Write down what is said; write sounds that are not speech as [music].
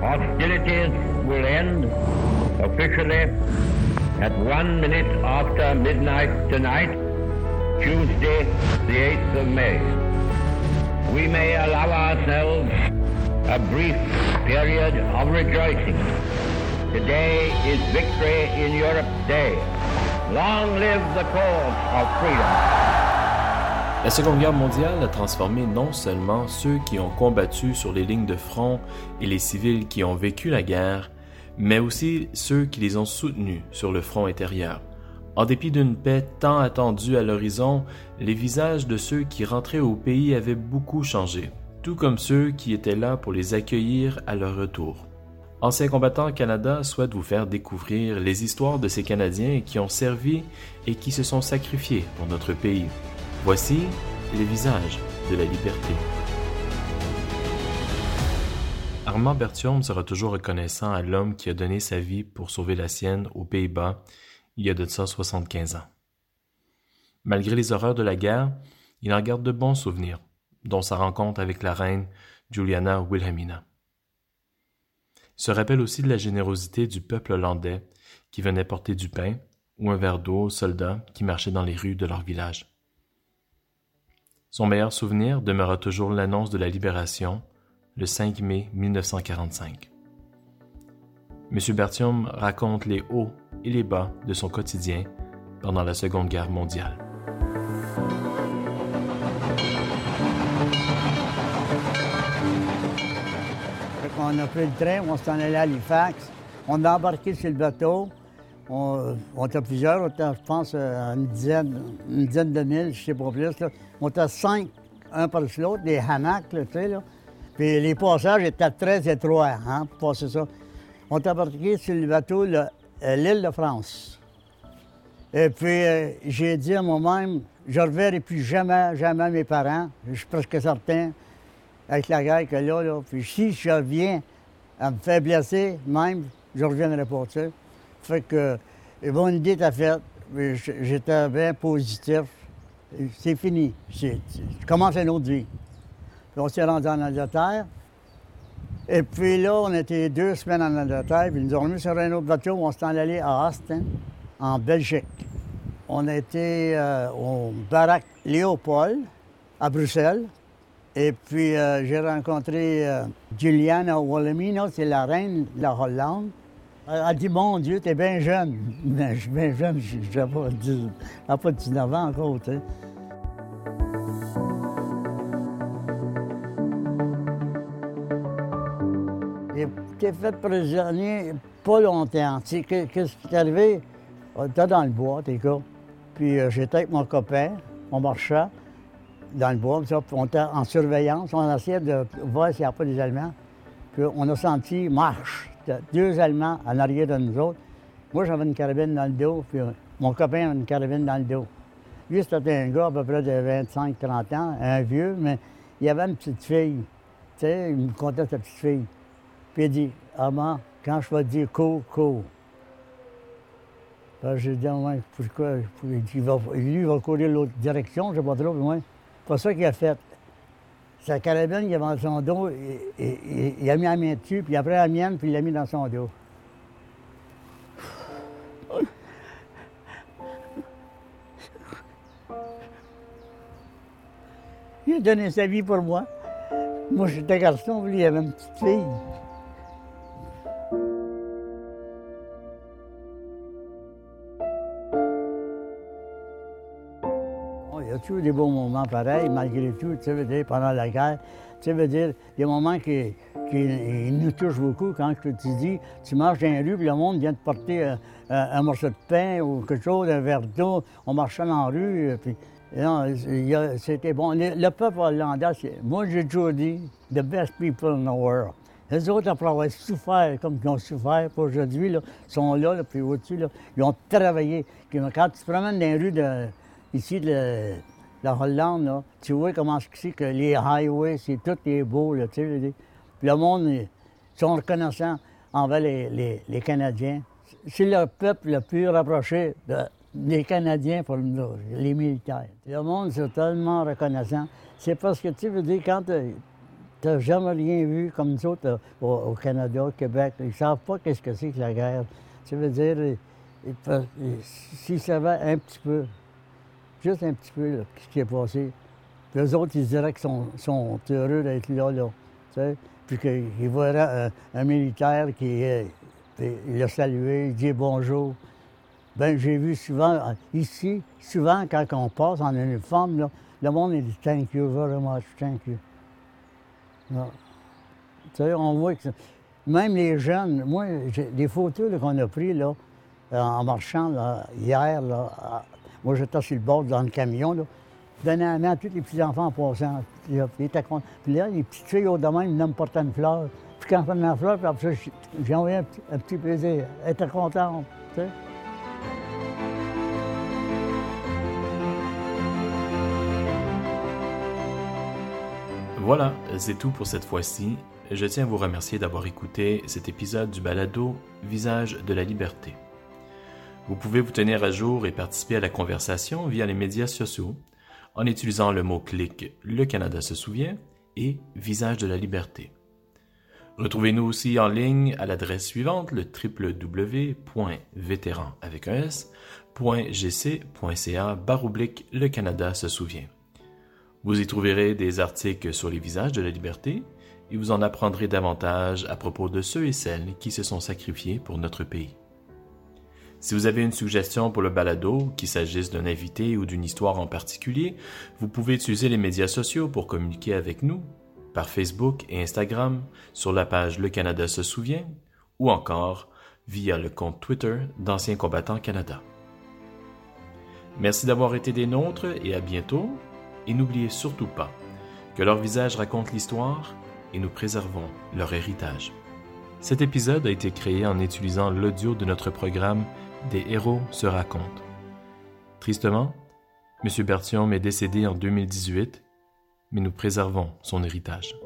Hostilities will end officially at one minute after midnight tonight, Tuesday, the 8th of May. We may allow ourselves a brief period of rejoicing. Today is Victory in Europe Day. Long live the cause of freedom. La Seconde Guerre mondiale a transformé non seulement ceux qui ont combattu sur les lignes de front et les civils qui ont vécu la guerre, mais aussi ceux qui les ont soutenus sur le front intérieur. En dépit d'une paix tant attendue à l'horizon, les visages de ceux qui rentraient au pays avaient beaucoup changé, tout comme ceux qui étaient là pour les accueillir à leur retour. Anciens combattants Canada souhaite vous faire découvrir les histoires de ces Canadiens qui ont servi et qui se sont sacrifiés pour notre pays. Voici les visages de la liberté. Armand Berthiaume sera toujours reconnaissant à l'homme qui a donné sa vie pour sauver la sienne aux Pays-Bas il y a de ça 75 ans. Malgré les horreurs de la guerre, il en garde de bons souvenirs, dont sa rencontre avec la reine Juliana Wilhelmina. Il se rappelle aussi de la générosité du peuple hollandais qui venait porter du pain ou un verre d'eau aux soldats qui marchaient dans les rues de leur village. Son meilleur souvenir demeura toujours l'annonce de la libération le 5 mai 1945. M. Bertium raconte les hauts et les bas de son quotidien pendant la Seconde Guerre mondiale. On a pris le train, on s'en allait à Halifax. On a embarqué sur le bateau. On, était plusieurs, on était, je pense, une dizaine, une dizaine de mille, je ne sais pas plus. On était cinq, un par-dessus l'autre, des hamacs, tu sais, là. Puis les passages étaient très étroits, hein, pour passer ça. On est embarqué sur le bateau, euh, l'île de France. Et puis, euh, j'ai dit à moi-même, je ne reverrai plus jamais, jamais mes parents. Je suis presque certain, avec la guerre que là, là. Puis si je reviens à me faire blesser, même, je ne reviendrai pas, tu. Fait que, bonne idée t'a faite. J'étais bien positif. C'est fini. Je commence une autre vie. Puis on s'est rendu en Angleterre. Et puis là, on était deux semaines en Angleterre, puis nous avons mis sur un autre bateau, on s'est allé à Austin, en Belgique. On été euh, au baraque Léopold, à Bruxelles. Et puis, euh, j'ai rencontré euh, Juliana Wilhelmina, c'est la reine de la Hollande. Elle dit Mon Dieu, t'es bien jeune. Mais [laughs] je suis bien jeune, je n'ai pas, pas 19 ans encore, tu. J'ai été fait prisonnier pas longtemps. Qu'est-ce qui est arrivé? On était dans le bois, t'es quoi. Puis euh, j'étais avec mon copain, on marchait dans le bois, on était en surveillance, on essayait de voir s'il n'y a pas des Allemands. Puis on a senti marche deux Allemands en arrière de nous autres. Moi, j'avais une carabine dans le dos, puis euh, mon copain avait une carabine dans le dos. Lui, c'était un gars à peu près de 25-30 ans, un vieux, mais il avait une petite fille. Tu sais, il me contait sa petite fille. Puis il dit, Armand, quand je vais dire cours, cours. j'ai dit, ouais, pourquoi? Il dit, lui, il va courir l'autre direction, je ne sais pas trop, mais. C'est pas ça qu'il a fait. Sa carabine, il a dans son dos, et, il a mis la main dessus, puis après la mienne, puis il l'a mis dans son dos. Il a donné sa vie pour moi. Moi, j'étais garçon, lui, il avait une petite fille. Toujours des bons moments pareils, malgré tout, tu veux dire, pendant la guerre. Tu veux dire, des moments qui, nous touchent beaucoup quand tu dis, tu marches dans la rue, puis le monde vient te porter euh, un, morceau de pain ou quelque chose, un verre d'eau. On marchait dans la rue, puis c'était bon. Le, peuple hollandais, moi j'ai toujours dit, the best people in the world. Les autres, après avoir souffert comme ils ont souffert aujourd'hui, là, sont là, puis au-dessus, ils ont travaillé. Quand tu te promènes dans les rues de, ici la Hollande, tu vois comment c'est que les highways, c'est tout est beau, tu sais. Le monde, ils sont reconnaissants envers les, les, Canadiens. C'est le peuple le plus rapproché des Canadiens pour les militaires. Le monde, c'est tellement reconnaissant. C'est parce que, tu veux dire, quand Tu n'as jamais rien vu comme nous autres au, Canada, au Québec. Ils ne savent pas qu'est-ce que c'est que la guerre. Ça veut dire, s'ils savaient un petit peu, juste un petit peu, ce qui est passé, les autres, ils diraient qu'ils sont, heureux d'être là, là. Puis qu'ils voient un, militaire qui il l'a salué, il dit bonjour. Ben j'ai vu souvent, ici, souvent, quand on passe en uniforme, là, le monde dit thank you very much, thank you. Tu sais, on voit que même les jeunes, moi, des photos qu'on a prises là, en marchant là, hier, là, moi j'étais sur le bord dans le camion, là, donnais la main à tous les petits-enfants en passant. Puis, là, les petites filles au domaine, ils me portaient une fleur. Puis quand je la fleur, puis après j'ai envoyé un petit, un petit plaisir. Elle était contente. Voilà, c'est tout pour cette fois-ci. Je tiens à vous remercier d'avoir écouté cet épisode du balado Visage de la liberté. Vous pouvez vous tenir à jour et participer à la conversation via les médias sociaux en utilisant le mot-clic Le Canada se souvient et Visage de la liberté. Retrouvez-nous aussi en ligne à l'adresse suivante le www.vétéran avec Le Canada se souvient. Vous y trouverez des articles sur les visages de la liberté et vous en apprendrez davantage à propos de ceux et celles qui se sont sacrifiés pour notre pays. Si vous avez une suggestion pour le balado, qu'il s'agisse d'un invité ou d'une histoire en particulier, vous pouvez utiliser les médias sociaux pour communiquer avec nous, par Facebook et Instagram, sur la page Le Canada se souvient, ou encore via le compte Twitter d'Anciens combattants Canada. Merci d'avoir été des nôtres et à bientôt et n'oubliez surtout pas que leur visage raconte l'histoire et nous préservons leur héritage. Cet épisode a été créé en utilisant l'audio de notre programme Des héros se racontent. Tristement, M. Bertium est décédé en 2018, mais nous préservons son héritage.